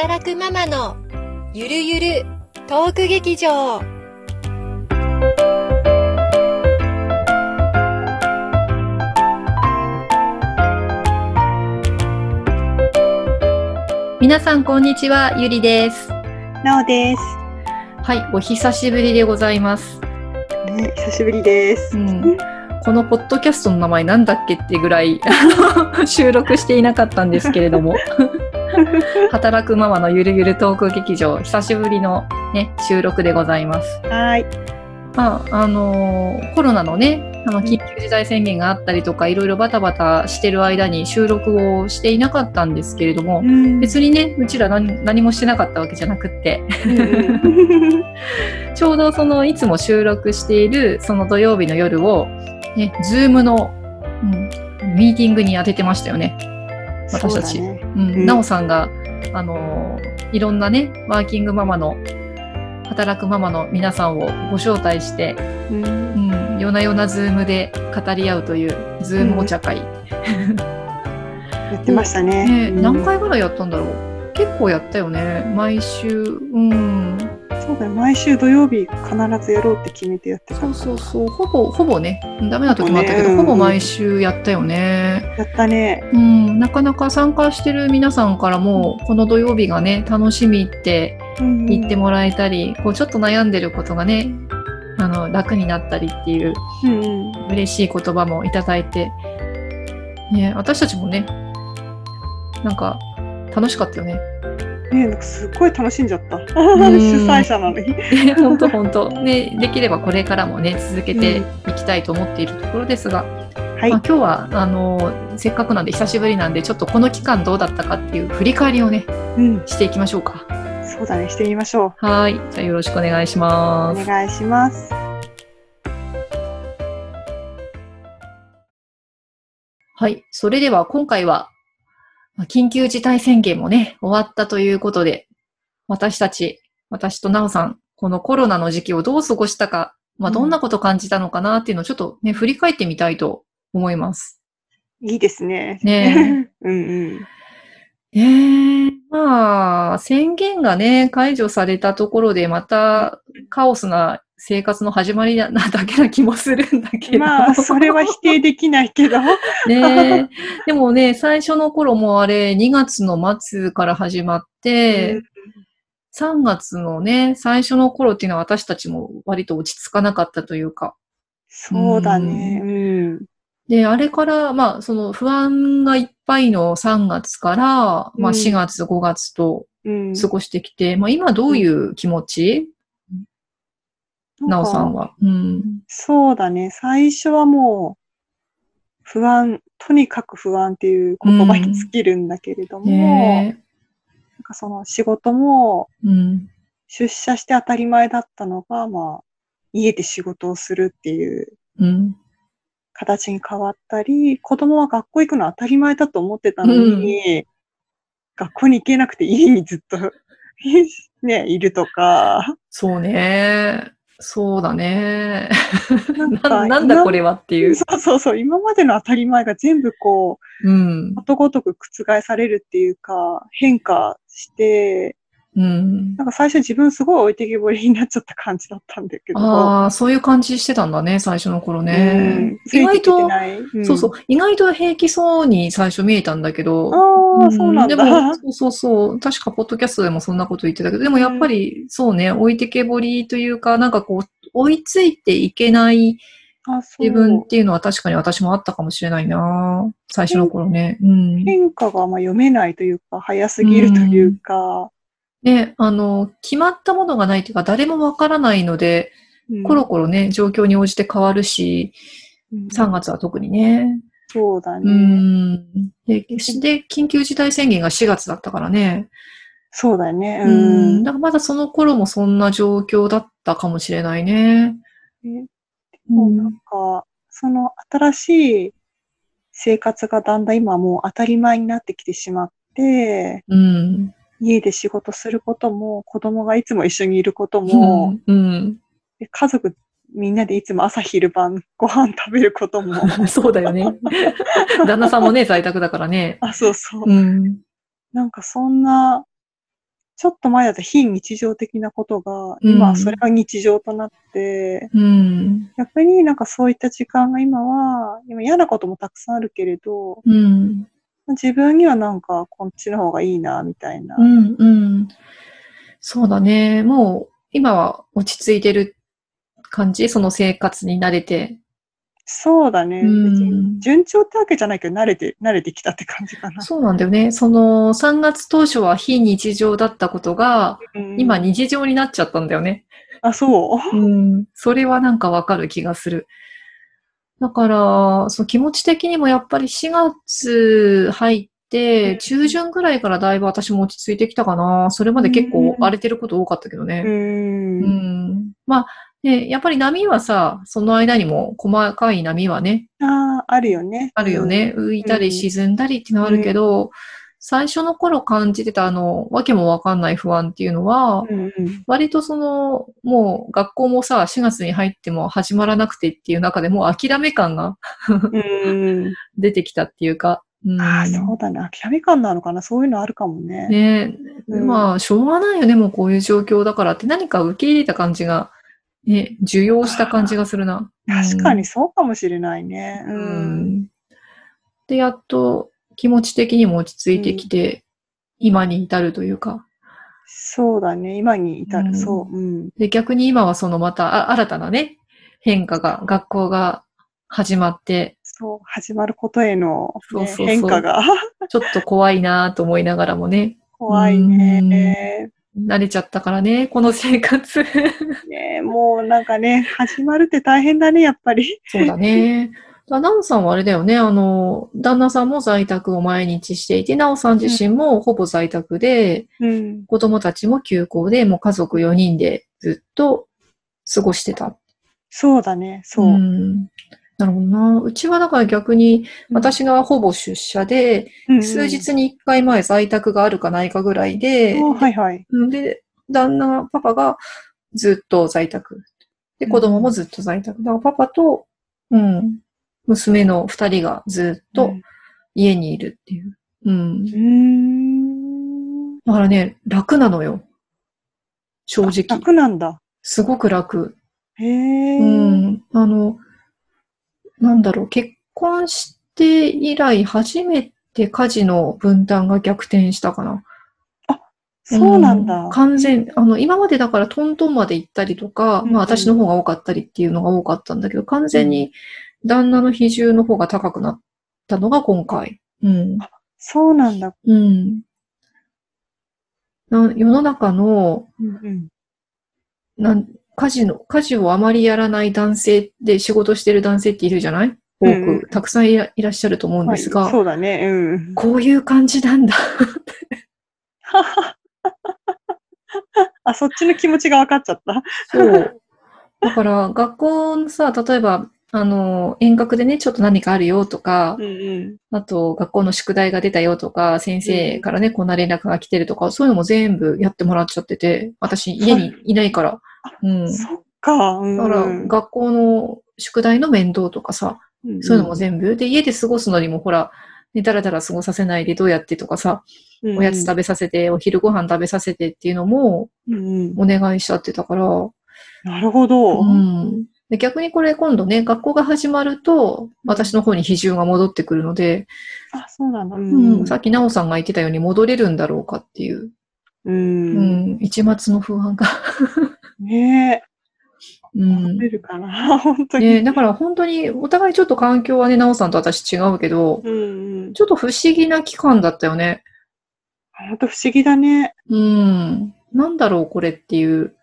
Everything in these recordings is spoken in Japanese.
働くママのゆるゆるトーク劇場皆さんこんにちは、ゆりです。なおです。はい、お久しぶりでございます。ね、久しぶりです。うん、このポッドキャストの名前なんだっけってぐらい収録していなかったんですけれども、働くママのゆるゆるトーク劇場、久しぶりのね、収録でございます。はい。まあ、あのーコロナのね、あの、緊急事態宣言があったりとか、いろいろバタバタしてる間に収録をしていなかったんですけれども、ん別にね、うちら何何もしてなかったわけじゃなくって、うん ちょうどそのいつも収録しているその土曜日の夜を、ね、ズームの、うん、ミーティングに当ててましたよね。私たち。ねうんうんなおさんが、あのーいろんなね、ワーキングママの、働くママの皆さんをご招待して、うんうん、夜な夜なズームで語り合うという、ズームお茶会。やってましたね。ね、うん何回ぐらいやったんだろう結構やったよね。毎週、うん。そうだよ。毎週土曜日必ずやろうって決めてやってた。そうそうそう、ほぼ、ほぼね、ダメな時もあったけど、ほぼねほぼ毎週やったよね。やったね。うん、なかなか参加してる皆さんからも、この土曜日がね、楽しみってうん言ってもらえたり、こう、ちょっと悩んでることがね、あの、楽になったりっていううんうん嬉しい言葉もいただいて、ね、私たちもね、なんか、楽しかったよね。ねなんかすっごい楽しんじゃった。ん主催者なのに。本当本当ね、できればこれからもね、続けていきたいと思っているところですが、はいまあ、。今日はあのせっかくなんで久しぶりなんでちょっとこの期間どうだったかっていう振り返りをねうん。していきましょうかそうだね。してみましょはいじゃあよろしくお願いしう。ますお願いします。はいそれでは今回はまあ緊急事態宣言もね終わったということで私たち私となおさんこのコロナの時期をどう過ごしたか、まあ、うんどんなこと感じたのかなっていうのをちょっとね振り返ってみたいと思いますいいですね。ね うんうん。ねえ、まあ、宣言がね、解除されたところで、またカオスな生活の始まりなだけな気もするんだけど。まあ、それは否定できないけど。ねえ。でもね、最初の頃もあれ、2月の末から始まって、3月のね、最初の頃っていうのは私たちも割と落ち着かなかったというか。そうだね。うん。で、あれから、まあ、その不安がいっぱいの3月から、まあうん4月、5月と、うん。過ごしてきて、まあ今どういう気持ち、なおさんは。うん。そうだね。最初はもう、不安、とにかく不安っていう言葉に尽きるんだけれども、ねなんかその仕事も。出社して当たり前だったのが、まあ、家で仕事をするっていううん。形に変わったり、子供は学校行くのは当たり前だと思ってたのに、学校に行けなくて家にずっと ね、いるとか、そうね。そうだね。な なんだこれはっていう。そうそうそう、今までの当たり前が全部こう、うん。ことごとく覆されるっていうか、変化して、うん。なんか最初自分すごい置いてけぼりになっちゃった感じだったんだけど。ああ、そういう感じしてたんだね、最初の頃うねん。意外と、ない、んそうそう、意外と平気そうに最初見えたんだけど、ああ、そうなんだ。でも、そうそうそう。確か、ポッドキャストでもそんなこと言ってたけど、でもやっぱり、そうね、置いてけぼりというか、なんかこう、追いついていけない自分っていうのは確かに私もあったかもしれないな最初の頃ね。うん。変化がまあ読めないというか、早すぎるというか、ね、あの、決まったものがないというか、誰もわからないので、うんコロコロね、状況に応じて変わるし、うん3月は特にね。うそうだね。ん。で、で緊急事態宣言が4月だったからね。そうだよね。ううんん。だからまだその頃もそんな状況だったかもしれないね。ねうんもうなんか、その新しい生活がだんだん今はもう当たり前になってきてしまって、うん。家で仕事することも、子供がいつも一緒にいることも、うん。で家族みんなでいつも朝昼晩ご飯食べることも、そうだよね。旦那さんもね、在宅だからね。あ、そうそう。うん。なんかそんなちょっと前だと非日常的なことが、うん今はそれが日常となって、うん。逆になんかそういった時間が今は、今嫌なこともたくさんあるけれど、うん。自分にはなんかこっちの方がいいな、みたいな。うん。うん。そうだね。もう、今は落ち着いてる感じ？その生活に慣れて。そうだね。うん別に順調ってわけじゃないけど、慣れて、慣れてきたって感じかな。そうなんだよね。その3月当初は非日常だったことが、うん今日常になっちゃったんだよね。あ、そう？うん。それはなんかわかる気がする。だから、そう気持ち的にもやっぱり4月入って、うん中旬ぐらいからだいぶ私も落ち着いてきたかな。それまで結構うん荒れてること多かったけどう。ね。うんん。まあ、ね、やっぱり波はさ、その間にも細かい波はね、ああ、あるよね。あるよね。浮いたり沈んだりっていうのはあるけど、最初の頃感じてたあの、わけもわかんない不安っていうのは、うん。うんうん。割とその、もう学校もさ、4月に入っても始まらなくてっていう中でもう諦め感がうん。出てきたっていうか、うん、ああ、そうだね。諦め感なのかな？そういうのあるかもね。ねうんまあ、しょうがないよね、もうこういう状況だからって何か受け入れた感じが、ね、受容した感じがするな。確かにそうかもしれないね。う。うんん。で、やっと気持ち的にも落ち着いてきて、今に至るというか。そうだね。今に至る。うんそう。うん。で、逆に今はそのまたあ新たなね、変化が、学校が始まって、そう。始まることへの、ねそうそうそう変化が ちょっと怖いなと思いながらもね、怖いね。慣れちゃったからね、この生活。ねもうなんかね、始まるって大変だね、やっぱり。そうだね。だナオさんはあれだよね、あの、旦那さんも在宅を毎日していて、ナオさん自身もほぼ在宅で、うん。子供たちも休校で、もう家族4人でずっと過ごしてた。そうだね、そう。んなるほどな。うちはだから逆に、私がほぼ出社で、うん、数日に1回前在宅があるかないかぐらいで、うん。はいはい。うんで、旦那、パパがずっと在宅。で、子供もずっと在宅。だからパパと、うん、娘の二人がずっと家にいるっていう。うん。うん。だからね、楽なのよ。正直。楽なんだ。すごく楽。へえ。うん。あの、なんだろう、結婚して以来初めて家事の分担が逆転したかな。そうなんだ。う完全、あの、今までだからトントンまで行ったりとか、うんうんまあ私の方が多かったりっていうのが多かったんだけど、完全に旦那の比重の方が高くなったのが今回。うん。そうなんだ。うん。な世の中の、うんうん。なん、家事の、家事をあまりやらない男性で仕事してる男性っているじゃない？多く、うんうんたくさんいらいらっしゃると思うんですが、はいそうだね。うん。こういう感じなんだ。あ、そっちの気持ちが分かっちゃった。そう。だから、学校のさ、例えば、あの、遠隔でね、ちょっと何かあるよとかう、んうん。あと、学校の宿題が出たよとか、先生からね、こんな連絡が来てるとか、そういうのも全部やってもらっちゃってて、私、家にいないから。うん。そっか。うん。だから、学校の宿題の面倒とかさ、そういうのも全部。で、家で過ごすのにも、ほら、ね、だらだら過ごさせないでどうやってとかさ、部おやつ食べさせて、お昼ご飯食べさせてっていうのもうんうん。お願いしちゃってたから、なるほど。うん。で逆にこれ今度ね、学校が始まると、私の方に比重が戻ってくるので、あ、そうなんだ。ううんさっきなおさんが言ってたように戻れるんだろうかっていう、う。うんん、一末の不安が。ねえ。うん出るかな。本当に。ね、だから本当に、お互いちょっと環境はね、なおさんと私違うけど、うんうん。ちょっと不思議な期間だったよね。本当不思議だね。うん。なんだろう、これっていう。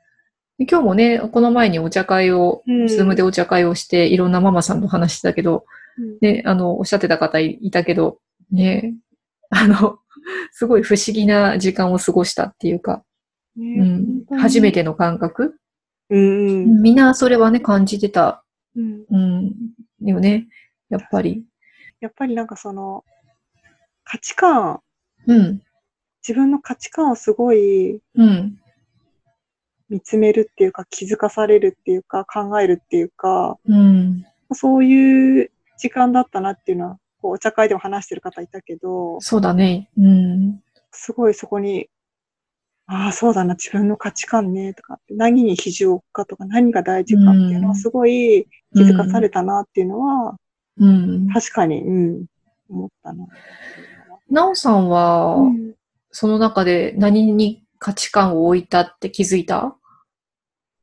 で今日もね、この前にお茶会を、うん。ズームでお茶会をして、いろんなママさんと話してたけど、うん。ね、あの、おっしゃってた方いいたけど、ね、あの、すごい不思議な時間を過ごしたっていうか、ねうん、初め。ての感覚、うんうん。みんなそれはね、感じてた、うん。うん、よね、やっぱり。やっぱりなんかその、価値観、うん、自分の価値観をすごいうん、見つめるっていうか、気づかされるっていうか、考えるっていうか、うん、そういう時間だったなっていうのは、こうお茶会でも話してる方いたけど、そうだね、うん、すごいそこにああ、そうだな、自分の価値観ね、とか何に肘を置くかとか、何が大事かっていうのはすごい気づかされたなっていうのは、うん。確かに、うん、思ったな。なおさんは、うん。その中で何に価値観を置いたって気づいた？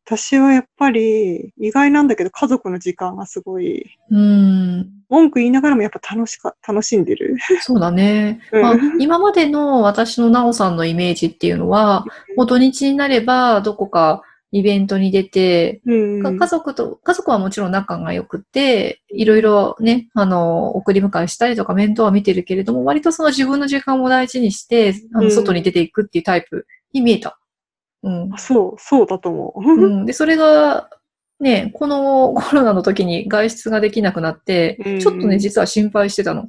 私はやっぱり、意外なんだけど、家族の時間がすごい、うん。文句言いながらもやっぱ楽しか、楽しんでる。そうだね。うんまあ、今までの私のなおさんのイメージっていうのは、もう土日になればどこかイベントに出て、うん。か家族と、家族はもちろん仲が良くて、いろいろね、あの、送り迎えしたりとか面倒は見てるけれども、割とその自分の時間を大事にして、あの、うん外に出ていくっていうタイプに見えた。うんあ。そう、そうだと思う。うん、で、それが、ね、このコロナの時に外出ができなくなって、うんちょっとね、実は心配してたの。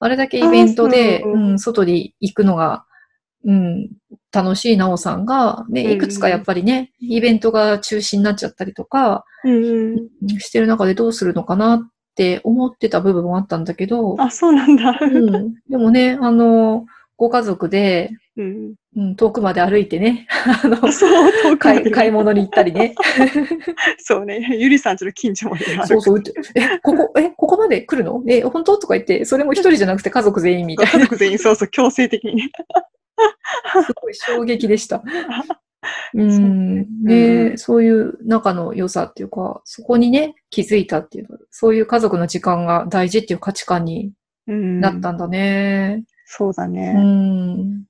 あれだけイベントで、ううん、外に行くのが、うん、楽しいなおさんが、ね、うんいくつかやっぱりね、イベントが中止になっちゃったりとか、してる中でどうするのかなって思ってた部分もあったんだけど、あ、そうなんだ。うん、でもね、あの、ご家族で、うん。うん、遠くまで歩いてね、あの、あそう、遠くまで買い買い物に行ったりね、そうね。ゆりさんちの近所まで。そうそう、え、ここ、え、ここまで来るの？え、本当？とか言って、それも一人じゃなくて家族全員みたい家族全員、そうそう、強制的に すごい衝撃でした。うん。うね、んそういう仲の良さっていうか、そこにね、気づいたっていうか、そういう家族の時間が大事っていう価値観にうん。なったんだね。うそうだね。ん。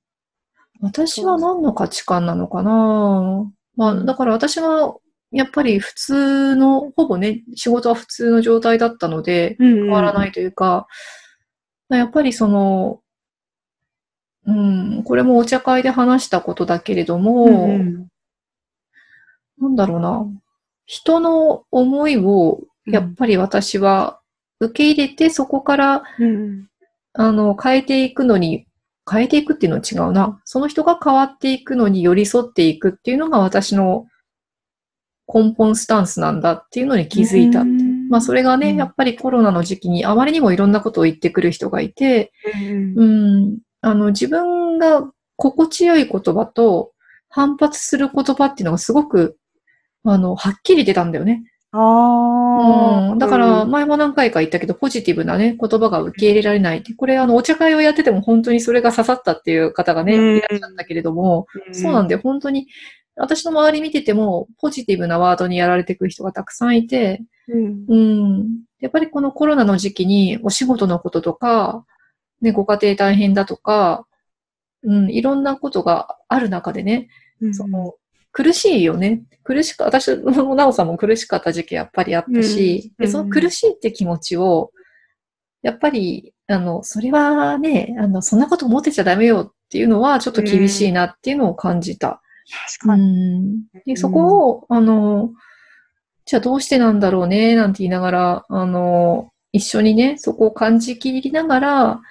私は何の価値観なのかな？まあ、だから私は、やっぱり普通の、ほぼね、仕事は普通の状態だったので、変変わらないというか、やっぱりその、うん、これもお茶会で話したことだけれども、うんなんだろうな、人の思いを、やっぱり私は受け入れて、そこから、うん。あの、変えていくのに、変えていくっていうのは違うな。その人が変わっていくのに寄り添っていくっていうのが私の根本スタンスなんだっていうのに気づいたってまあそれがね、うんやっぱりコロナの時期にあまりにもいろんなことを言ってくる人がいて、うんうん、あの自分が心地よい言葉と反発する言葉っていうのがすごく、あの、はっきり出たんだよね。ああ。うん、だから、うん前も何回か言ったけど、ポジティブなね、言葉が受け入れられないって。これ、あの、お茶会をやってても本当にそれが刺さったっていう方がね、うんいらっしゃったけれども、そうなんだよ。本当に、私の周り見てても、ポジティブなワードにやられてくる人がたくさんいて、うん。うん。やっぱりこのコロナの時期にお仕事のこととか、ね、ご家庭大変だとか、うん、いろんなことがある中でね、うんその、苦しいよね。苦しか、私もなおさんも苦しかった時期やっぱりあったし、うんでその苦しいって気持ちを、やっぱり、あの、それはね、あの、そんなこと思ってちゃダメよっていうのはちょっと厳しいなっていうのを感じた。確かに。うんで、そこを、あの、じゃあどうしてなんだろうね、なんて言いながら、あの、一緒にね、そこを感じきりながら、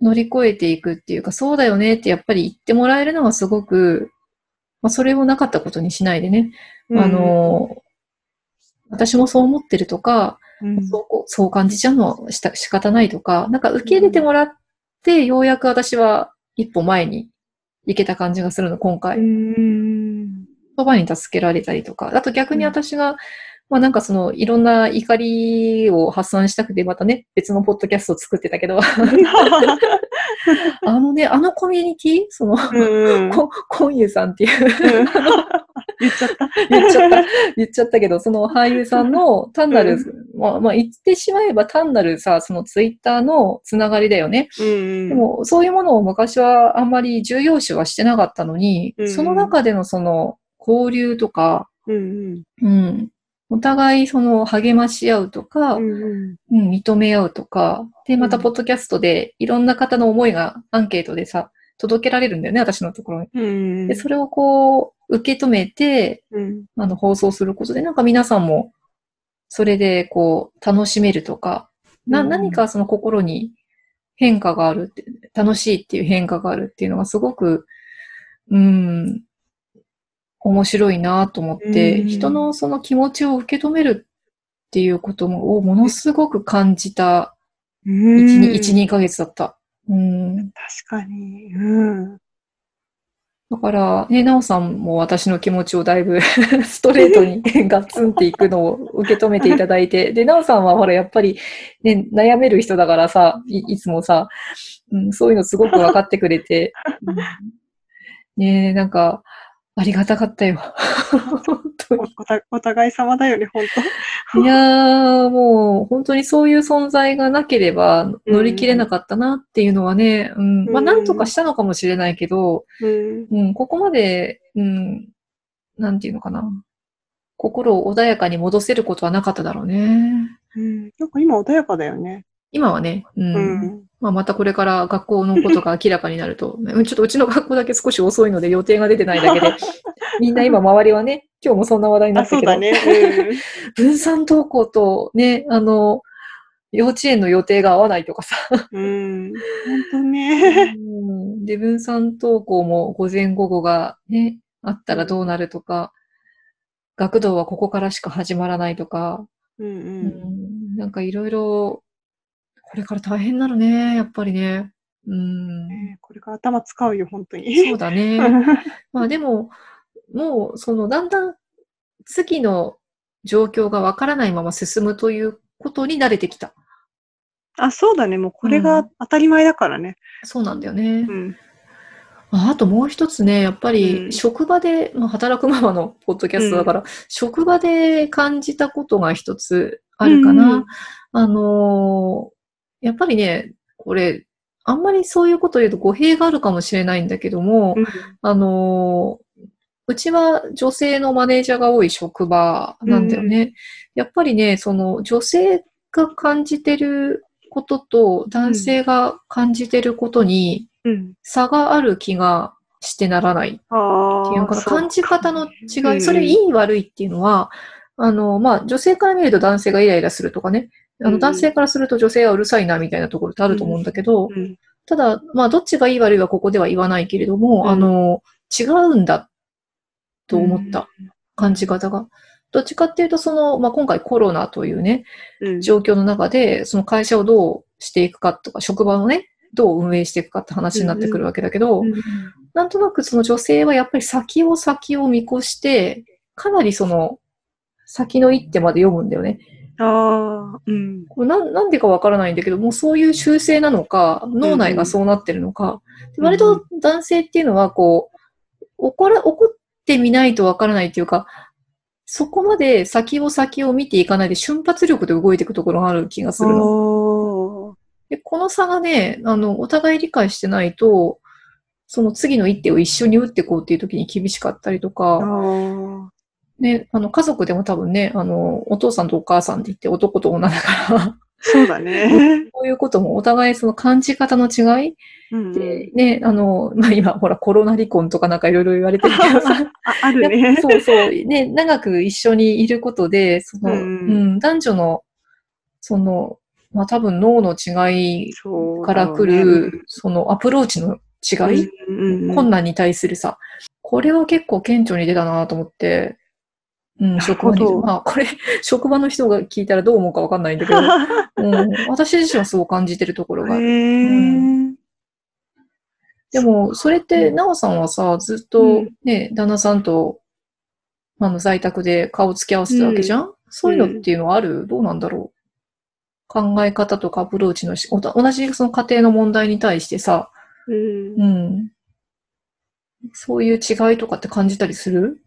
乗り越えていくっていうか、そうだよねってやっぱり言ってもらえるのはすごく、まあ、それをなかったことにしないでね、うん。あ、の、私もそう思ってるとか、うん。そうそう感じちゃうのはした仕方ないとか、なんか受け入れてもらって、ようやく私は一歩前に行けた感じがするの、今回。うん。言葉に助けられたりとか、あと逆に私が、まあなんかそのいろんな怒りを発散したくてまたね、別のポッドキャストを作ってたけど、あのね、あのコミュニティその、うん。こコンユさんっていう、うん 言っちゃった。言っちゃった、言っちゃったけど、その俳優さんの単なる、まあ、まあ言ってしまえば単なるさ、そのツイッターのつながりだよね。うんでも、そういうものを昔はあんまり重要視はしてなかったのに、うんその中でのその交流とか、うんうん。お互いその励まし合うとか、ううん。ん認め合うとか、で、またうん。ポッドキャストでいろんな方の思いがアンケートでさ、届けられるんだよね、私のところに。うん。で、それをこう、受け止めて、うん。あの、放送することで、なんか皆さんも、それでこう、楽しめるとか、な、うん。何かその心に変化があるって、楽しいっていう変化があるっていうのがすごく、うん、面白いなと思って、うん人のその気持ちを受け止めるっていうこともをものすごく感じたうん1、2、1、2ヶ月だった。うん。確かに。うん。だから、ね、なおさんも私の気持ちをだいぶ ストレートに ガツンっていくのを受け止めていただいて、で、なおさんはほら、やっぱり、ね、悩める人だからさ、いいつもさ、うん、そういうのすごく分かってくれて、うんねなんか、ありがたかったよ。本当に。おたお互い様だよね、本当 いやー、もう本当にそういう存在がなければ乗り切れなかったなっていうのはね、うん、まあうんなんとかしたのかもしれないけど、うん。うん、ここまで、うん、なんていうのかな。心を穏やかに戻せることはなかっただろうね。うん。なんか今穏やかだよね。今はね、うん。うん。まあ、またこれから学校のことが明らかになると、うんちょっとうちの学校だけ少し遅いので予定が出てないだけで、みんな今周りはね、今日もそんな話題になあ、ったけど、そうだね。分散登校とね、あの、幼稚園の予定が合わないとかさ、うん。うん。本当ね。うんで、分散登校も午前午後がね、あったらどうなるとか、学童はここからしか始まらないとか、うんう。うんんなんかいろいろ、これから大変になるね、やっぱりね。うん、ねこれから頭使うよ、本当に。そうだね。まあでも、もう、その、だんだん次の状況がわからないまま進むということに慣れてきた。あ、そうだね。もうこれがうん当たり前だからね。そうなんだよね。うん。ああともう一つね、やっぱうりん職場で、まあ、働くママのポッドキャストだから、職場で感じたことが一つあるかな。うんあのーやっぱりね、これ、あんまりそういうこと言うと語弊があるかもしれないんだけども、うん。あのーうちは女性のマネージャーが多い職場なんだよね。やっぱりね、その女性が感じてることと男性が感じてることにうん。差がある気がしてならない。あっていうのかな。感じ方の違い、うん。それいい悪いっていうのは、あの、まあ、女性から見ると男性がイライラするとかね、あの、うん男性からすると女性はうるさいなみたいなところってあると思うんだけど、うん。ただ、まあ、どっちがいい悪いはここでは言わないけれども、うんあの、違うんだと思った、感じ方が。どっちかっていうと、その、まあ、今回コロナというね、うん。状況の中で、その会社をどうしていくかとか、職場をね、どう運営していくかって話になってくるわけだけど、うんなんとなくその女性はやっぱり先を先を見越して、かなりその、先の一手まで読むんだよね。ああ、うん。これなんなんでかわからないんだけど、もうそういう習性なのか、脳内がそうなってるのか、で割と男性っていうのは、こう、怒ら、怒ってみないとわからないっていうか、そこまで先を先を見ていかないで瞬発力で動いていくところがある気がするの。で、この差がね、あの、お互い理解してないと、その次の一手を一緒に打っていこうっていう時に厳しかったりとあか、ーね、あの、家族でも多分ね、あの、お父さんとお母さんって言って男と女だから、そうだね。こういうこともお互いその感じ方の違いうんで、ね、あの、まあ、今、ほら、コロナ離婚とかなんかいろいろ言われてるけどさ、ああるね。ぱ。そうそう、ね、長く一緒にいることで、その、ううん。ん、男女の、その、まあ、多分脳の違いから来る、そのアプローチの違い、うんうん。困難に対するさ、これは結構顕著に出たなと思って、うん、る職場にまあ、これ、職場の人が聞いたらどう思うかわかんないんだけど、うん、私自身はそう感じてるところがある。でも、それって、なおさんはさ、ずっうとん。ね、旦那さんと、あの、在宅で顔つき合わせてたわけじゃん、そういうのっていうのはある？どうなんだろう？考え方とかアプローチのし、おた同じその家庭の問題に対してさ、うん。うん。そういう違いとかって感じたりする？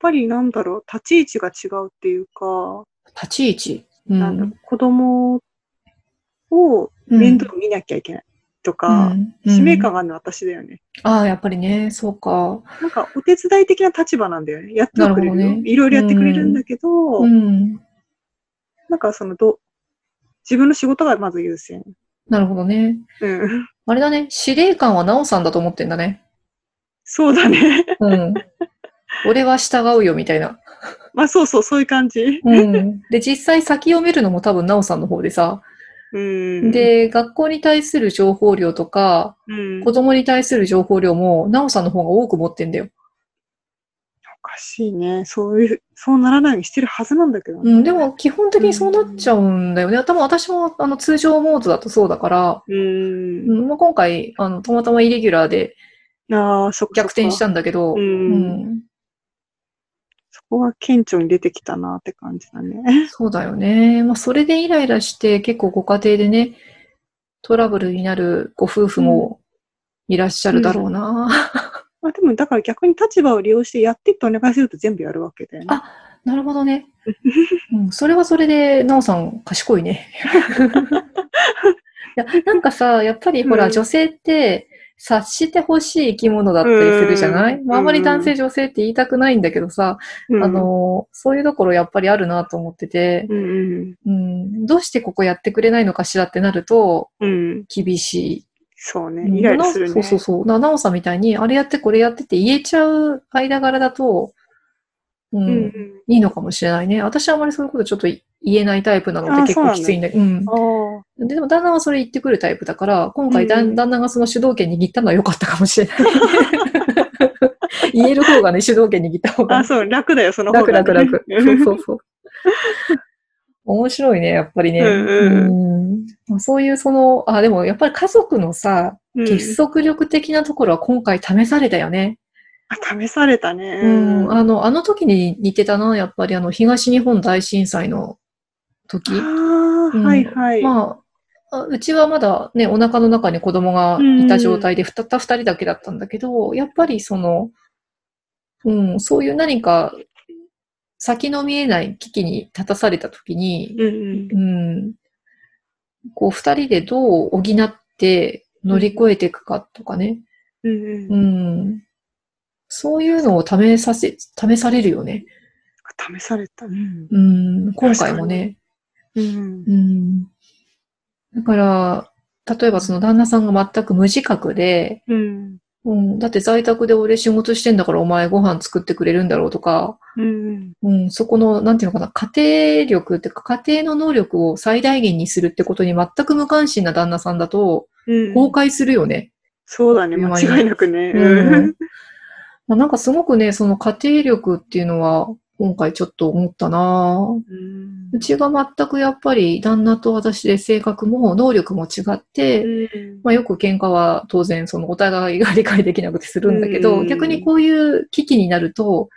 ぱりなんだろう、立ち位置が違うっていうか、立ち位置？うん。なんだろう子供を面倒見なきゃいけないとか、うん使命感があるのは私だよね。ああ、やっぱりね、そうか。なんかお手伝い的な立場なんだよね。やってはくれるよ。いろいろやってくれるんだけど、うん。なんかそのど、自分の仕事がまず優先。なるほどね。うん。あれだね、司令官はなおさんだと思ってんだね。そうだね。うん。俺は従うよ、みたいな。まあそうそう、そういう感じ。うん。で、実際先を見るのも多分なおさんの方でさ。うん。、で、学校に対する情報量とか、うん、子供に対する情報量も、なおさんの方が多く持ってんだよ。おかしいね。そういう、そうならないようにしてるはずなんだけどね。うん。でも、基本的にそうなっちゃうんだよね。多分私も、あの、通常モードだとそうだから、うん。うんまあ、今回、あの、たまたまイレギュラーで、ああ、そっか。逆転したんだけど、うんうんそこが顕著に出てきたなって感じだね。そうだよね。まあ、それでイライラして結構ご家庭でね、トラブルになるご夫婦もいらっしゃるだろうな。まあでも、だから逆に立場を利用してやってってお願いすると全部やるわけだよね。あなるほどね。うん、それはそれで、なおさん賢いね。いやなんかさ、やっぱりほら、うん女性って察してほしい生き物だったりするじゃない、うんまあ、あまり男性女性って言いたくないんだけどさ、うんあ、の、そういうところやっぱりあるなと思ってて、うんうん。うん、どうしてここやってくれないのかしらってなるとうん。厳しい。そうね。イライラするね。そうそうそう。な、なおさんみたいに、あれやってこれやってって言えちゃう間柄だと、うん。いいのかもしれないね。私はあまりそういうことちょっと言えないタイプなのであ結構きついんだけど、うん。でも旦那はそれ言ってくるタイプだから、今回ん旦那がその主導権握ったのは良かったかもしれない。言える方がね、主導権握った方があ、そう、楽だよ、その方楽が、楽楽。そうそうそう。面白いね、やっぱりね。うんうんまあそういうその、あ、でもやっぱり家族のさ、うん結束力的なところは今回試されたよね。あ試されたね。うん。あの、あの時に似てたな、やっぱりあの、東日本大震災の時。うんはいはい。まあ、あうちはまだね、お腹の中に子供がいた状態で、たった二人だけだったんだけど、やっぱりその、うん、そういう何か、先の見えない危機に立たされた時に、うんうん。うん、こう、二人でどう補って乗り越えていくかとかね、うんううん。ん、そういうのを試させ、試されるよね。試された。うん。うん、今回もね。うん。うん。だから、例えばその旦那さんが全く無自覚で、うん。うん、だって在宅で俺仕事してんだからお前ご飯作ってくれるんだろうとか、うん。うん、そこの、なんていうのかな、家庭力っていうか家庭の能力を最大限にするってことに全く無関心な旦那さんだと、うん。崩壊するよね。そうだね、間違いなくね。うんまあなんかすごくね、その家庭力っていうのは、今回ちょっと思ったな。ぁうちが全くやっぱり旦那と私で性格も能力も違って、うん。まあよく喧嘩は当然そのお互いが理解できなくてするんだけど、うん。逆にこういう危機になると、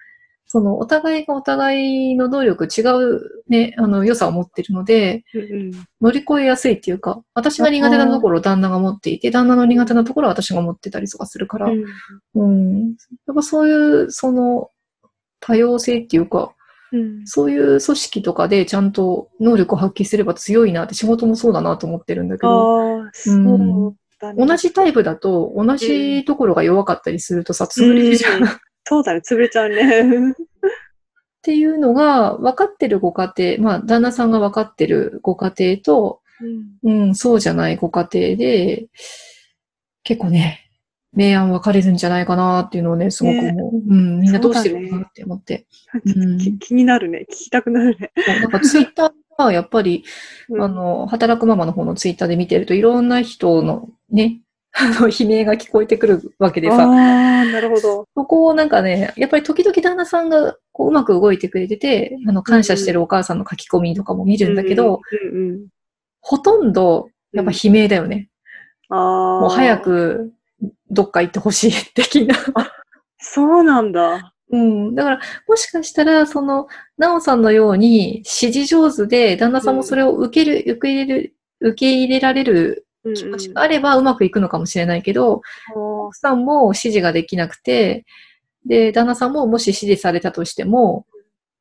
そのお互いがお互いの能力違うね、あの良さを持ってるので、うん乗り越えやすいっていうか、私が苦手なところを旦那が持っていて、旦那の苦手なところは私が持ってたりとかするから、うん。うん。やっぱそういう、その多様性っていうか、うんそういう組織とかでちゃんと能力を発揮すれば強いなって仕事もそうだなと思ってるんだけど、うだね。同じタイプだと同じところが弱かったりするとさ、潰れるじゃん。うんっそうだね、潰れちゃうね。ていうのが分かってるご家庭、まあ旦那さんが分かってるご家庭と、うん、そうじゃないご家庭で、結構ね、明暗分かれるんじゃないかなっていうのをね、すごく思う。うん、みんなどうしてるのかなって思って。ちょっとき気になるね。聞きたくなるね。なんかツイッターはやっぱり、うんあの、働くママの方のツイッターで見てるといろんな人のね、あの、悲鳴が聞こえてくるわけでああさ、ー、なるほど。そこをなんかね、やっぱり時々旦那さんがこううまく動いてくれてて、あの、感謝してるお母さんの書き込みとかも見るんだけど、うんうんうん、ほとんど、やっぱ悲鳴だよね。ああ。もう早。くどっか行ってほしい的な。そうなんだ。うん。だから、もしかしたら、その、なおさんのように指示上手で、旦那さんもそれを受ける、受け入れる、受け入れられるうん気持ちがあればうまくいくのかもしれないけど、うん奥さんも指示ができなくて、で、旦那さんももし指示されたとしても、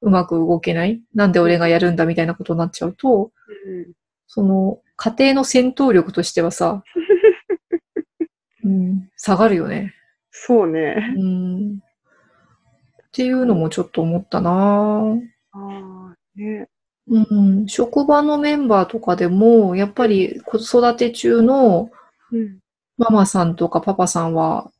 うまく動けない。なんで俺がやるんだみたいなことになっちゃうと、うんその、家庭の戦闘力としてはさ、うん、下がるよね。そうね。うん。っていうのもちょっと思ったなああ、ね。うん。職場のメンバーとかでも、やっぱり子育て中のうん。ママさんとかパパさんは、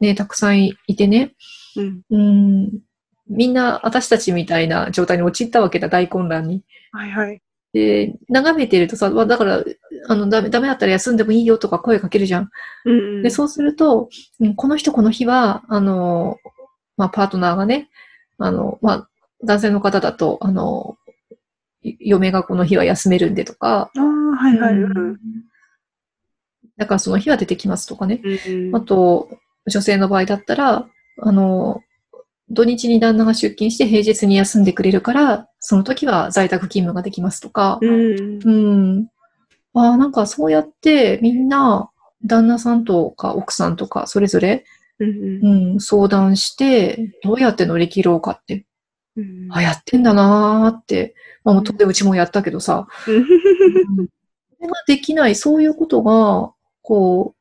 ね、たくさんいてね、うん。うん。みんな私たちみたいな状態に陥ったわけだ、大混乱に。はいはい。で、眺めてるとさ、わだから、あの、ダメ、ダメだったら休んでもいいよとか声かけるじゃん。うんうん。で、そうすると、うんこの人この日は、あの、まあ、パートナーがね、あの、まあ、男性の方だと、あの、い嫁がこの日は休めるんでとか、ああ、はいはい。ううんんだからその日は出てきますとかね。うんあと、女性の場合だったら、あの、土日に旦那が出勤して平日に休んでくれるから、その時は在宅勤務ができますとか、うん。うん。ああ、なんかそうやってみんな、旦那さんとか奥さんとかそれぞれ、うん。うん、相談して、どうやって乗り切ろうかって、うんあ、やってんだなーって、まあ、当然うちもやったけどさ、うんそれができない、そういうことが、こう、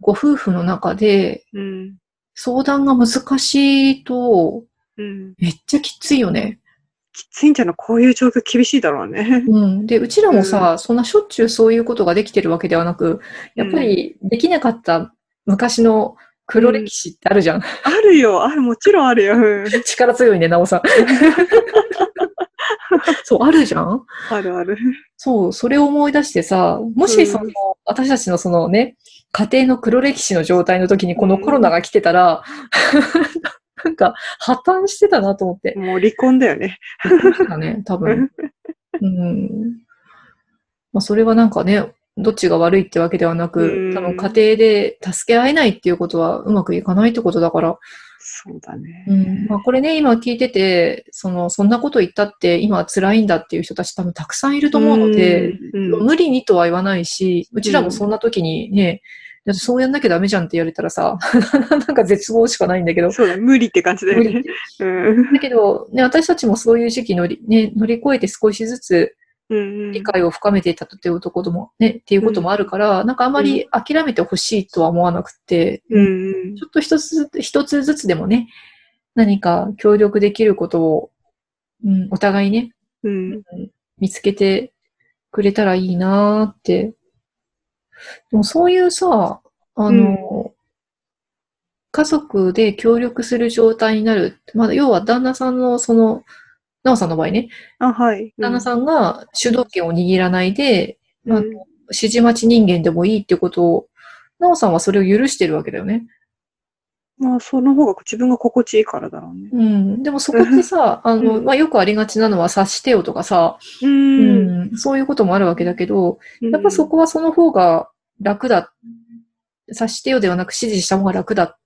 ご夫婦の中でうん。相談が難しいと、うん。めっちゃきついよね。きついんじゃないこういう状況厳しいだろうね。うん。で、うちらもさ、そんなしょっちゅうそういうことができてるわけではなく、やっぱりできなかった昔の黒歴史ってあるじゃん。あるよ。ある、もちろんあるよ。うん 力強いね、なおさん。そう、あるじゃん？あるある。そう、それを思い出してさ、もしその、うん私たちのそのね、家庭の黒歴史の状態の時にこのコロナが来てたら、なんか破綻してたなと思って。もう離婚だよね。だね、多分。うん。まあ、それはなんかね、どっちが悪いってわけではなうく、ん多分家庭で助け合えないっていうことはうまくいかないってことだから、そうだね。うん。まあ、これね、今聞いてて、その、そんなこと言ったって今は辛いんだっていう人たち多分たくさんいると思うので、うん、うん無理にとは言わないし、うちらもそんな時にね、だってそうやんなきゃダメじゃんって言われたらさ、なんか絶望しかないんだけど。そうだ、無理って感じだよね。うん。だけど、ね、私たちもそういう時期乗り,、ね、乗り越えて少しずつうん。理解を深めていったということも、ね、っていうこともあるから、なんかあまり諦めてほしいとは思わなくて、うん。ちょっと一つ、一つずつでもね、何か協力できることを、うん、お互いね、うん。見つけてくれたらいいなーって。でもそういうさ、あの、家族で協力する状態になる。まだ要は旦那さんのその、なおさんの場合ね、あ、はい。旦那さんが主導権を握らないで、うん、あの指示待ち人間でもいいってことを、なおさんはそれを許してるわけだよね。まあ、その方が自分が心地いいからだろうね。うん。でもそこってさ、あの、うんまあ、よくありがちなのは察してよとかさ、う。うんん、そういうこともあるわけだけど、やっぱそこはその方が楽だ。察してよではなく指示した方が楽だっ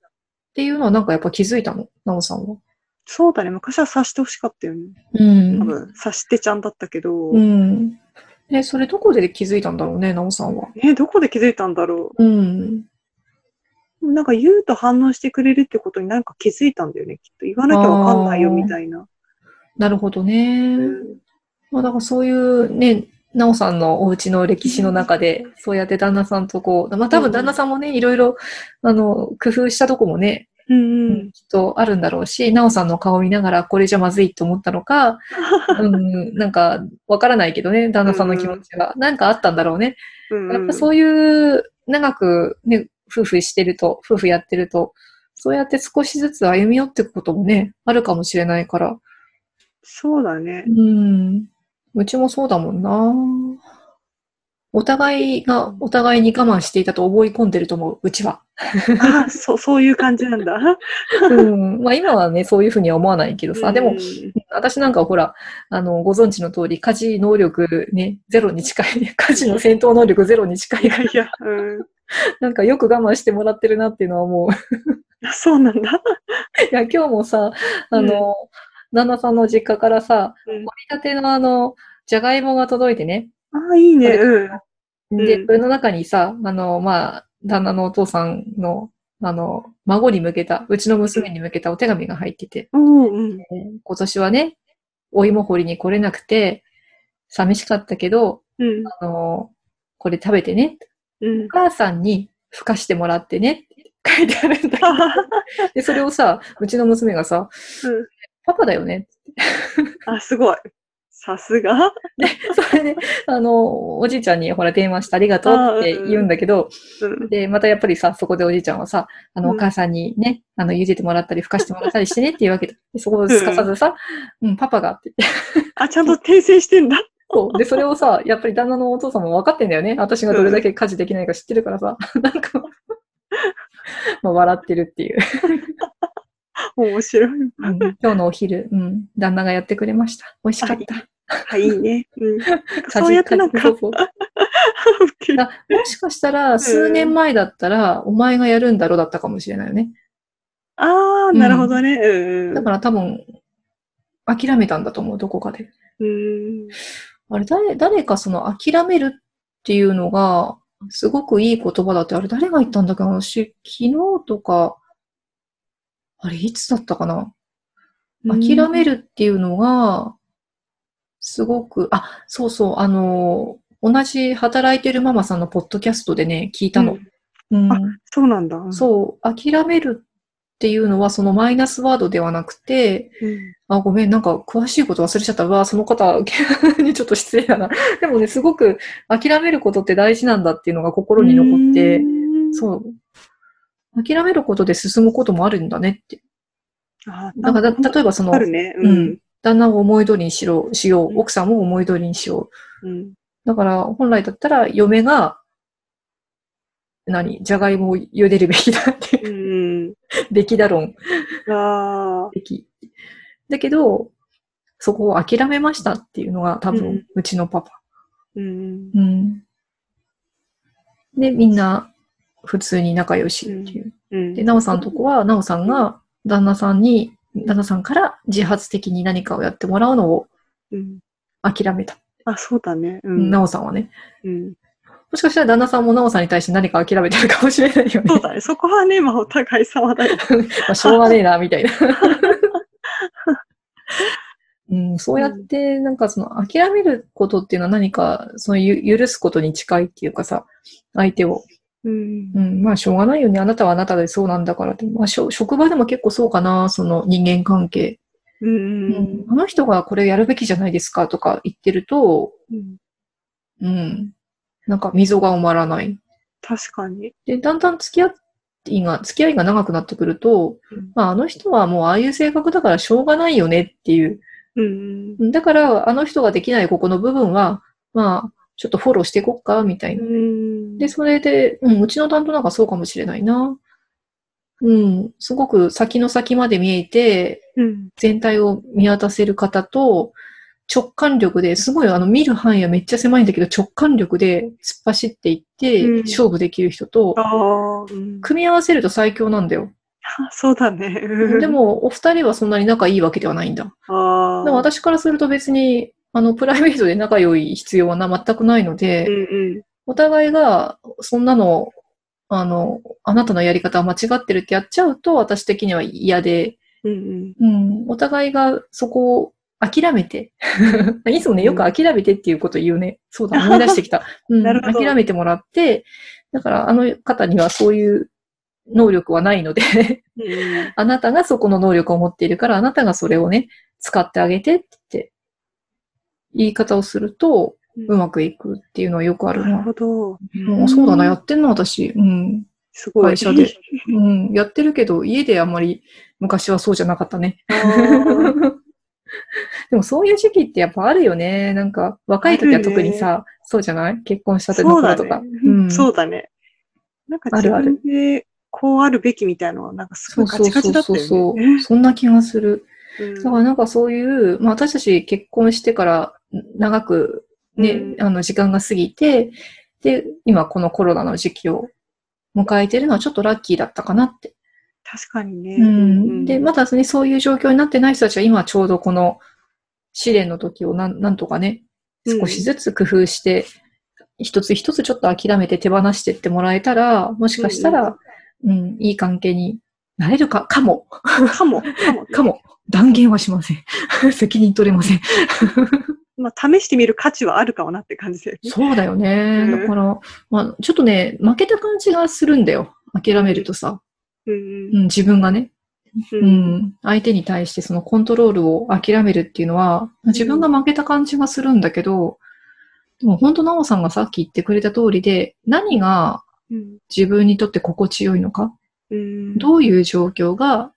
ていうのはなんかやっぱ気づいたの、なおさんは。そうだね。昔は察してほしかったよね。うん多分、察してちゃんだったけど。うん。え、それどこで気づいたんだろうね、なおさんは？ね、どこで気づいたんだろう？ん。う。なんか言うと反応してくれるってことになんか気づいたんだよね。きっと言わなきゃわかんないよみたいな。なるほどね。まあだからそういうね、なおさんのお家の歴史の中で、そうやって旦那さんとこう、まあ多分旦那さんもね、いろいろ、あの、工夫したとこもね、うんううんん、きっとあるんだろうし、なおさんの顔を見ながら、これじゃまずいと思ったのか、うん、なんか、わからないけどね、旦那さんの気持ちが。なんかあったんだろうね。うんやっぱそういう、長くね、夫婦してると、夫婦やってると、そうやって少しずつ歩み寄っていくこともね、あるかもしれないから。そうだね。うん。うちもそうだもんな。お互いがお互いに我慢していたと思い込んでると思う、うちは。ああ、そう、そういう感じなんだ。うん。まあ今はね、そういうふうには思わないけどさ、でもうん、私なんかはほら、あの、ご存知の通り、家事能力ね、ゼロに近い、家事の戦闘能力ゼロに近いいやいや、うん。なんかよく我慢してもらってるなっていうのは思う。あそうなんだ。いや、今日もさ、あの、旦那さんの実家からさ、うん掘りたてのあの、じゃがいもが届いてね。ああ、いいね。うん。で、うんそれの中にさ、あの、まあ、旦那のお父さんの、あの、孫に向けた、うちの娘に向けたお手紙が入ってて、うんうん。今年はね、お芋掘りに来れなくて、寂しかったけど、うん。あの、これ食べてね。うんお。母さんに吹かしてもらってねって書いてあるんだ。で、それをさ、うちの娘がさ、うんパパだよね。あ、すごい。さすが。それで、あの、おじいちゃんにほら電話してありがとうって言うんだけど、うん。で、またやっぱりさ、そこでおじいちゃんはさ、あの、うんお母さんにね、あの、茹でてもらったり、吹かしてもらったりしてねっていうわけで、でそこをすかさずさ、うん、パパがって言って。あ、ちゃんと訂正してんだ。そうで、それをさ、やっぱり旦那のお父さんも分かってんだよね。私がどれだけ家事できないか知ってるからさ、なんか、まあ、笑ってるっていう、面白い。うん今日のお昼、うん、旦那がやってくれました。美味しかった。はい、いいね。うん。そうやってなんか、もしかしたら、数年前だったら、お前がやるんだろうだったかもしれないよね。ああ、なるほどね。うん。だから多分、諦めたんだと思う、どこかで。うん。あれ、誰、誰かその諦めるっていうのが、すごくいい言葉だって、あれ誰が言ったんだっけな私、昨日とか、あれ、いつだったかな？諦めるっていうのが、すごく、あ、そうそう、あの、同じ働いてるママさんのポッドキャストでね、聞いたの。うんあそうなんだ。そう、諦めるっていうのはそのマイナスワードではなくて、うん。あ、ごめん、なんか詳しいこと忘れちゃった。うわ、その方に ちょっと失礼だな。でもね、すごく諦めることって大事なんだっていうのが心に残って、う。そう。諦めることで進むこともあるんだねって。あだから、だ例えばそのあ、るね。ううんん。旦那を思い通りにしろ、しよう。うん奥さんも思い通りにしよう。うん。だから、本来だったら、嫁が、何？じゃがいもを茹でるべきだっていうう、ん。べきだ論。ああ。べき。だけど、そこを諦めましたっていうのが多分、ううんちのパパ。うん。うん。で、みんな、普通に仲良しっていう。うん。で、なおさんのとこは、なおさんが、旦那さんに、旦那さんから自発的に何かをやってもらうのをうん。諦めた。あ、そうだね。うん。なおさんはね。うん。もしかしたら旦那さんもなおさんに対して何か諦めてるかもしれないよね。そうだね。そこはね、まあ、お互い様だよ。まあ、しょうがねえな、みたいな。うん、そうやって、なんかその、諦めることっていうのは何か、そのゆ、許すことに近いっていうかさ、相手を。うんう。ん、まあ、しょうがないよね。あなたはあなたでそうなんだからって。まあ、しょ職場でも結構そうかな、その人間関係。うん。ううんん、あの人がこれやるべきじゃないですかとか言ってると、うん。うん、なんか溝が埋まらない。確かに。で、だんだん付き合いが、付き合いが長くなってくると、うんまあ、あの人はもうああいう性格だからしょうがないよねっていう。うん。だから、あの人ができないここの部分は、まあ、ちょっとフォローしていこっか、みたいな。うん。で、それで、うん、うちの担当なんかそうかもしれないな。うん、すごく先の先まで見えて、うん。全体を見渡せる方と、直感力ですごいあの見る範囲はめっちゃ狭いんだけど直感力で突っ走っていってうん勝負できる人と。組み合わせると最強なんだよ。あそうだね。うんで、も、お二人はそんなに仲いいわけではないんだ。ああ。でも私からすると別に、あの、プライベートで仲良い必要はな全くないので、うんうん。お互いが、そんなの、あの、あなたのやり方は間違ってるってやっちゃうと、私的には嫌で、うんうん、お互いがそこを諦めて、いつもね、よく諦めてっていうこと言うね。そうだ、思い出してきた。うん、諦めてもらって、だからあの方にはそういう能力はないので、あなたがそこの能力を持っているから、あなたがそれをね、使ってあげてって言い方をすると、うまくいくっていうのはよくあるな。なるほど。もうそうだな、やってんの、私。うん。すごい。会社で。うん。やってるけど、家であんまり昔はそうじゃなかったね。でもそういう時期ってやっぱあるよね。なんか、若い時は特にさ、そうじゃない？結婚したての頃とか。そうだね。なんか自分でこうあるべきみたいなのは、なんかすそうごいガチガチだったよね。そうそうそう。そんな気がする。うん。だからなんかそういう、まあ私たち結婚してから長くね、うん。あの時間が過ぎて、で、今このコロナの時期を迎えてるのはちょっとラッキーだったかなって。確かにね。うん、で、まだね、そういう状況になってない人たちは今ちょうどこの試練の時をなんなんとかね、うん。少しずつ工夫して、一つ一つちょっと諦めて手放してってもらえたら、もしかしたら、うん、いい関係になれるか、かも、かも、かも。かも。断言はしません。責任取れません。まあ、試してみる価値はあるかもなって感じだよね。そうだよね。うんだから、まあ、ちょっとね、負けた感じがするんだよ。諦めるとさ。うんうん、自分がね。う。うんん。相手に対してそのコントロールを諦めるっていうのは、自分が負けた感じがするんだけど、でも本当、なおさんがさっき言ってくれた通りで、何がうん。自分にとって心地よいのか、うん。どういう状況が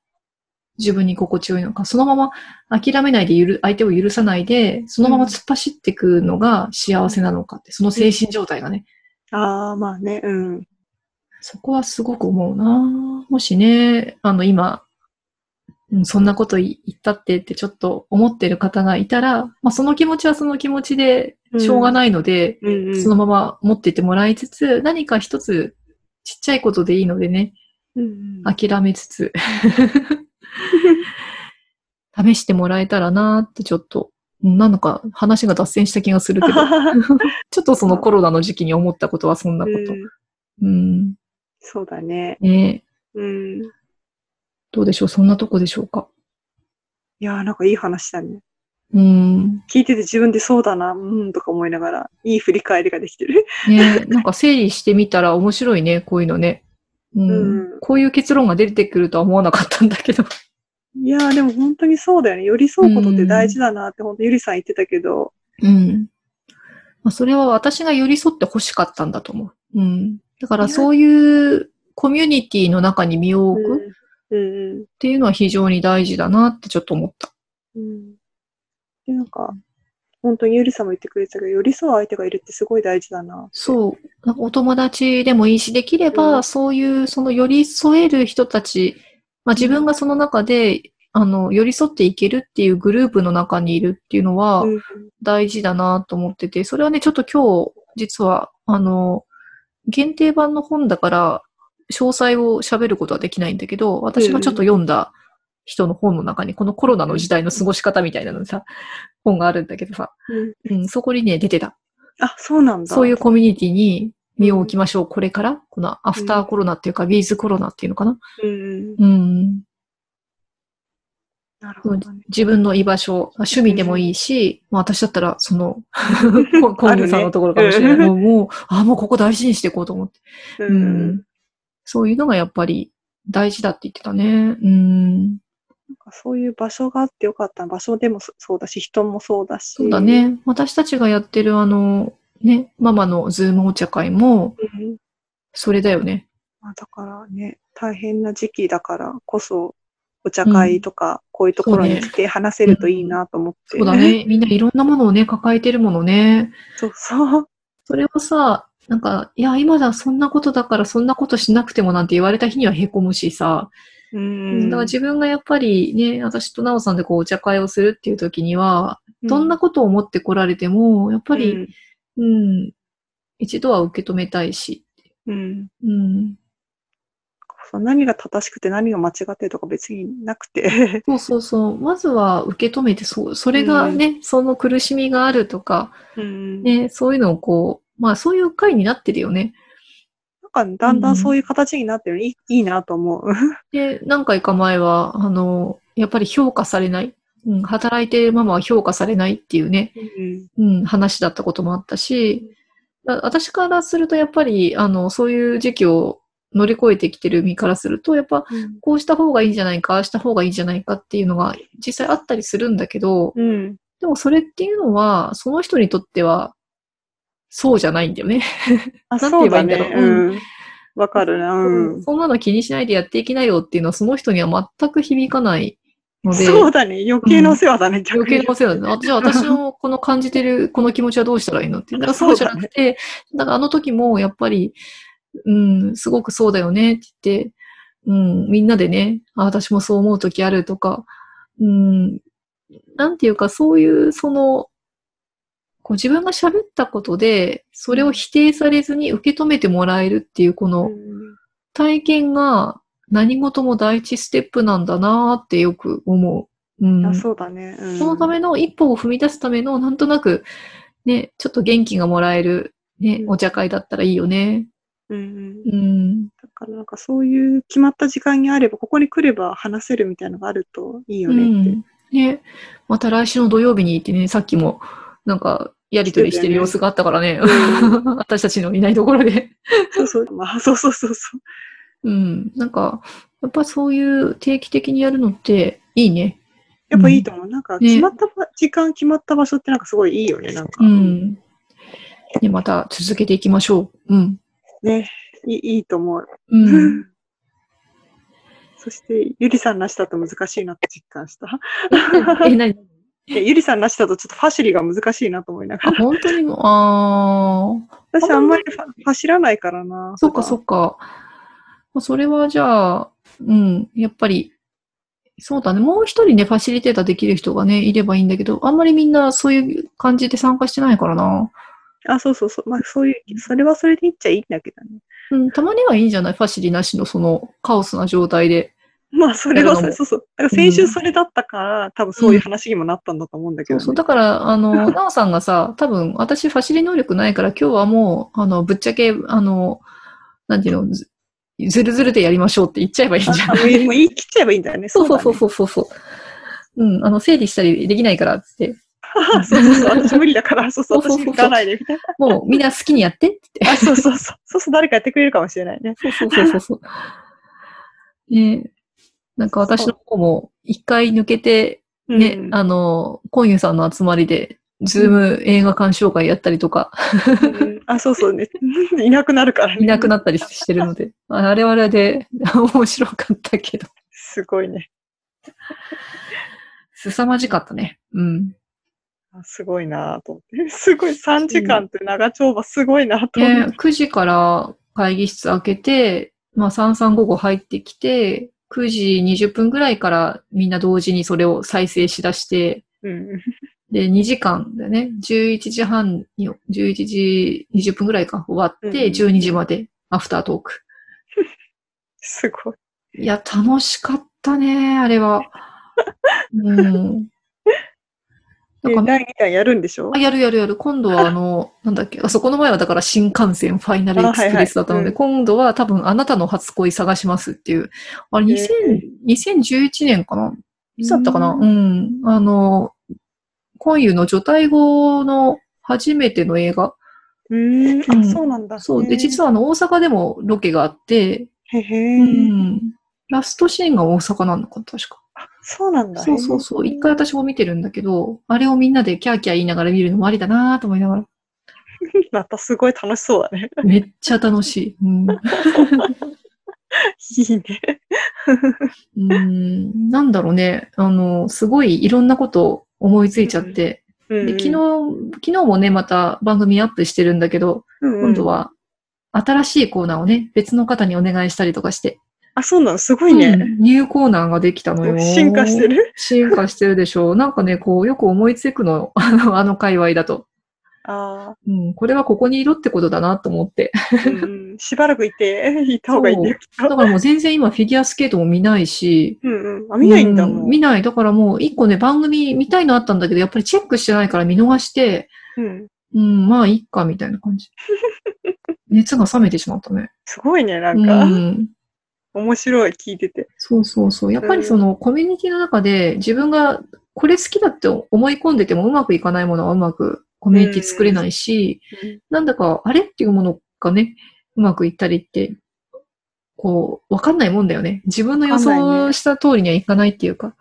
自分に心地よいのか、そのまま諦めないでゆる、相手を許さないで、そのまま突っ走っていくのが幸せなのかって、その精神状態がね、ああ、まあね、うん。そこはすごく思うな。もしね、あの今、うんそんなこと言ったってってちょっと思ってる方がいたら、まあその気持ちはその気持ちで、しょうがないので、うんうん。そのまま持ってってもらいつつ、何か一つちっちゃいことでいいのでね、うんうん諦めつつ、試してもらえたらなーってちょっと、うんなんだか話が脱線した気がするけど、ちょっとそのコロナの時期に思ったことはそんなこと。うんうん。そうだね。ねうん。いどうでしょう？そんなとこでしょうか？やーなんかいい話だね。うん。聞いてて自分でそうだな、うんとか思いながら、いい振り返りができてる。ねなんか整理してみたら面白いね、こういうのね。うん。うんこういう結論が出てくるとは思わなかったんだけど。いやーでも本当にそうだよね。寄り添うことって大事だなって、本当ゆりさん言ってたけど。うん。まあ、それは私が寄り添って欲しかったんだと思う。うん。だからそういうコミュニティの中に身を置くっうんうんていうのは非常に大事だなってちょっと思った。うん。で、なんか、本当にゆりさんも言ってくれてたけど、寄り添う相手がいるってすごい大事だな。そう。なんかお友達でもいいし、できれば、うんそういう、その寄り添える人たち、まあ自分がその中で、あの、寄り添っていけるっていうグループの中にいるっていうのはうん大事だなと思ってて、それはね、ちょっと今日、実は、あの、限定版の本だから、詳細を喋ることはできないんだけど、私がちょっと読んだ人の本の中に、このコロナの時代の過ごし方みたいなのさ、本があるんだけどさ、うんうん、そこにね、出てた。あ、そうなんだ。そういうコミュニティに身を置きましょう。これから、このアフターコロナっていうか、ビーズコロナっていうのかな。うんうん。うん。なるほどね。自分の居場所、趣味でもいいし、まあ私だったら、その、ココンビさんのところかもしれない。もう、もうあ、もうここ大事にしていこうと思って。ううんん。そういうのがやっぱり大事だって言ってたね。うん。なんかそういう場所があってよかった。場所でもそそうだし、人もそうだし。そうだね。私たちがやってるあの、ね、ママのズームお茶会も、うん。それだよね。まあ、だからね、大変な時期だからこそ、お茶会とか、こういうところに来て話せるといいなと思って。そうだ。ね。みんないろんなものをね、抱えてるものね。そうそう。それをさ、なんか、いや、今だそんなことだからそんなことしなくてもなんて言われた日には凹むしさ。うん。だから自分がやっぱりね、私となおさんでこうお茶会をするっていう時には、どんなことを思ってこられても、やっぱり、うんうん、一度は受け止めたいし。うん。うん。何が正しくて何が間違ってるとか別になくて。そうそうそう。まずは受け止めて、そう、それがね、その苦しみがあるとか、うん。ね、そういうのをこう、まあそういう回になってるよね。なんかだんだんそういう形になってるのいいいいなと思う。で、何回か前は、あの、やっぱり評価されない。うん、働いているママは評価されないっていうね、うん。うん、話だったこともあったし、だ私からするとやっぱり、あの、そういう時期を乗り越えてきてる身からすると、やっぱ、こうした方がいいんじゃないか、ああした方がいいんじゃないかっていうのが実際あったりするんだけど、うん。でもそれっていうのは、その人にとっては、そうじゃないんだよね。あ、そうだね。うん。わかるな。うん。そんなの気にしないでやっていきなよっていうのは、その人には全く響かないので、そうだね。余計なお世話だね、逆に余計なお世話だね。あじゃあ私のこの感じてるこの気持ちはどうしたらいいのって。だからそうじゃなくて、だからあの時もやっぱり、うん、すごくそうだよねって言って、うん、みんなでね、あ私もそう思う時あるとか、うん、なんていうかそういう、その、こう自分が喋ったことで、それを否定されずに受け止めてもらえるっていう、このうん体験が何事も第一ステップなんだなーってよく思う。うん。あそうだね。うんそのための一歩を踏み出すための、なんとなく、ね、ちょっと元気がもらえる、ね、うんお茶会だったらいいよね。うんうんうん。だからなんかそういう決まった時間にあれば、ここに来れば話せるみたいなのがあるといいようねって。ん。ね、また来週の土曜日に行ってね、さっきも、なんか、やりとりしてる様子があったからね。う 私たちのいないところで。そうそう。まあ、そうそうそうそう。うん。なんか、やっぱそういう定期的にやるのっていいね。やっぱいいと思う。なんか、ね決まったば、時間決まった場所ってなんかすごいいいよね、なんか。うん。ね、また続けていきましょう。うん。ね、いいいいと思う。うん。そして、ゆりさんなしだと難しいなって実感した。え、なにえ ゆりさんなしだとちょっとファシリが難しいなと思いながあ、ら。本当に？も、ああ。私あんまり走らないからな。そっかそっか。まあそれはじゃあ、うん、やっぱり、そうだね。もう一人ね、ファシリテーターできる人がね、いればいいんだけど、あんまりみんなそういう感じで参加してないからな。あ、そうそうそう。まあそういう、それはそれでいっちゃいいんだけどね。うん、たまにはいいんじゃない？ファシリなしのそのカオスな状態で。まあそれはそうそう。だから先週それだったから、多分そういう話にもなったんだと思うんだけど、ねそうそう。だから、あの、なおさんがさ、多分、私ファシリ能力ないから、今日はもう、あの、ぶっちゃけ、あの、なんていうの、ずずるずるでやりましょうって言っちゃえばいいんじゃあもうないもう言い切っちゃえばいいんだよね。そうそうそうそうそうそう。うん、あの、整理したりできないからって。そうそうそう。私無理だから、そうそう。私行かないで、みたいな。もうみんな好きにやってって。あ、そうそうそう。そうそう、誰かやってくれるかもしれないね。そうそうそうそうそう。ねなんか私の方も一回抜けて、ね、うんあの、コンユさんの集まりで、ズーム映画鑑賞会やったりとか、うんあ、そうそうね。いなくなるからね。いなくなったりしてるので、あれはあれで 面白かったけど、すごいね。凄まじかったね。うん。あすごいなぁと思って。すごい、3時間って長丁場すごいなと思ねって。、9時から会議室開けて、まあ3355入ってきて、9時20分ぐらいからみんな同時にそれを再生しだして、うん。で、2時間だよね。11時半に、11時20分ぐらいか終わって、うん12時までアフタートーク。すごい。いや、楽しかったね、あれは。うん。なんか、で第2弾やるんでしょ？あやるやるやる。今度はあの、なんだっけ、あそこの前はだから新幹線ファイナルエクスプレスだったので、あはいはいうん今度は多分あなたの初恋探しますっていう。あれ、2000へ2011年かな？いつだったかな？ううん。あの、今湯の除隊後の初めての映画。うーん。うんあ、そうなんだ。そう。で、実は。はあの、大阪でもロケがあって、へへうーん。ラストシーンが大阪なのか、確か。そうなんだ。そうそうそう。一回私も見てるんだけど、あれをみんなでキャーキャー言いながら見るのもありだなと思いながら。またすごい楽しそうだね。めっちゃ楽しい。うん。いいね。うんなんだろうね。あの、すごいいろんなこと思いついちゃって。うんで昨日、昨日もね、また番組アップしてるんだけど、うん今度は新しいコーナーをね、別の方にお願いしたりとかして。あ、そうなの？すごいね。うんニューコーナーができたのよ。進化してる？進化してるでしょう。なんかね、こう、よく思いつくのよ。あの、あの界隈だと。あうん、これはここにいろってことだなと思って。あ、うんうん。しばらくいて、いた方がいいんだよ。だからもう全然今フィギュアスケートも見ないし。うんうん。あ、見ないんだも。うん見ない。だからもう一個ね、番組見たいのあったんだけど、やっぱりチェックしてないから見逃して、うん。うん、まあいいか、みたいな感じ。熱が冷めてしまったね。すごいね、なうんか。ん。面白い、聞いてて。そうそうそう。やっぱりそのコミュニティの中で自分がこれ好きだって思い込んでてもうまくいかないものはうまくコミュニティ作れないし、なんだかあれっていうものがね、うまくいったりって、こう、わかんないもんだよね。自分の予想した通りにはいかないっていうか。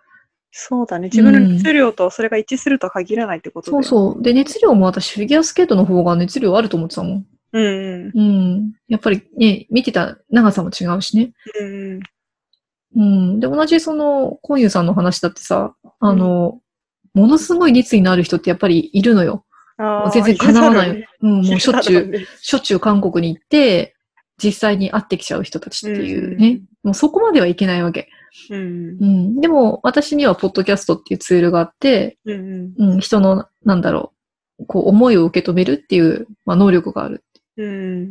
そうだね。自分の熱量とそれが一致するとは限らないってことだよそうそう。で、熱量も私フィギュアスケートの方が熱量あると思ってたもん。うんうん。うん。やっぱりね、見てた長さも違うしね。うんうん。うん。で、同じその、コンユさんの話だってさ、あの、ものすごい熱意のある人ってやっぱりいるのよ。全然叶わない。ね。うん、もうしょっちゅう、ねしょっちゅう韓国に行って、実際に会ってきちゃう人たちっていうね。もうそこまではいけないわけ。うんうん。でも、私にはポッドキャストっていうツールがあって、うんうん。うん、人の、なんだろう、こう、思いを受け止めるっていう、まあ、能力がある。うん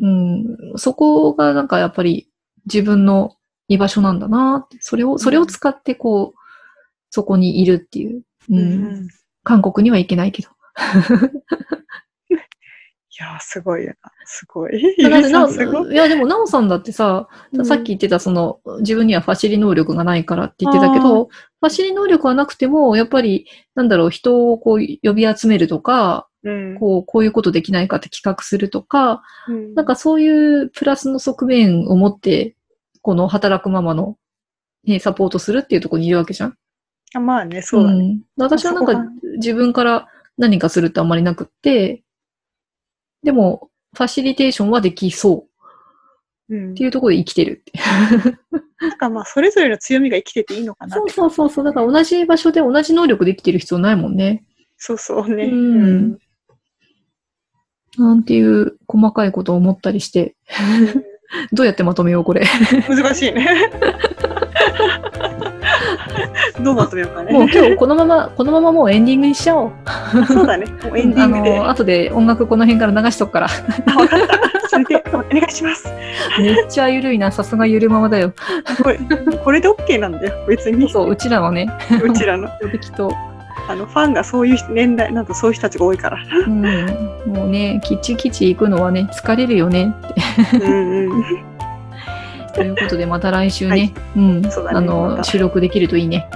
うん。そこがなんかやっぱり自分の居場所なんだなって。それを、それを使ってこう、そこにいるっていう。うん。うん韓国には行けないけど。いやー、すごいよな。すごい。いや、でも、なおさんだってさ、うんさっき言ってた、その、自分にはファシリ能力がないからって言ってたけど、ファシリ能力はなくても、やっぱり、なんだろう、人をこう、呼び集めるとか、うんこう、こういうことできないかって企画するとか、うんなんかそういうプラスの側面を持って、この働くママの、ね、サポートするっていうところにいるわけじゃん。あまあね、そうだね。ん私はなんか自分から何かするってあんまりなくって、でも、ファシリテーションはできそううんっていうところで生きてるって。なんかまあ、それぞれの強みが生きてていいのかな。そうそうそうそう。だから同じ場所で同じ能力できてる必要ないもんね。そうそうね。うんなんていう細かいことを思ったりして。どうやってまとめよう、これ。難しいね。どうまとめようかもうね。今日このまま、このままもうエンディングにしちゃおう。そうだね。もうエンディングで。あの、後で音楽この辺から流しとくから。分かった。それで、お願いします。めっちゃゆるいな。さすがゆるままだよ。これ、これで OK なんだよ。別に。そう、うちらのね、うちらの。適当。あの、ファンがそういう年代、なんとそういう人たちが多いから。うん。もうね、キチキチ行くのはね、疲れるよね。うんうん。ということで、また来週ね、はいうん、あの、収録できるといいね。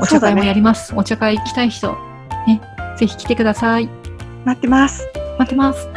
お茶会もやります。お茶会行きたい人、ね、ぜひ来てください。待ってます。待ってます。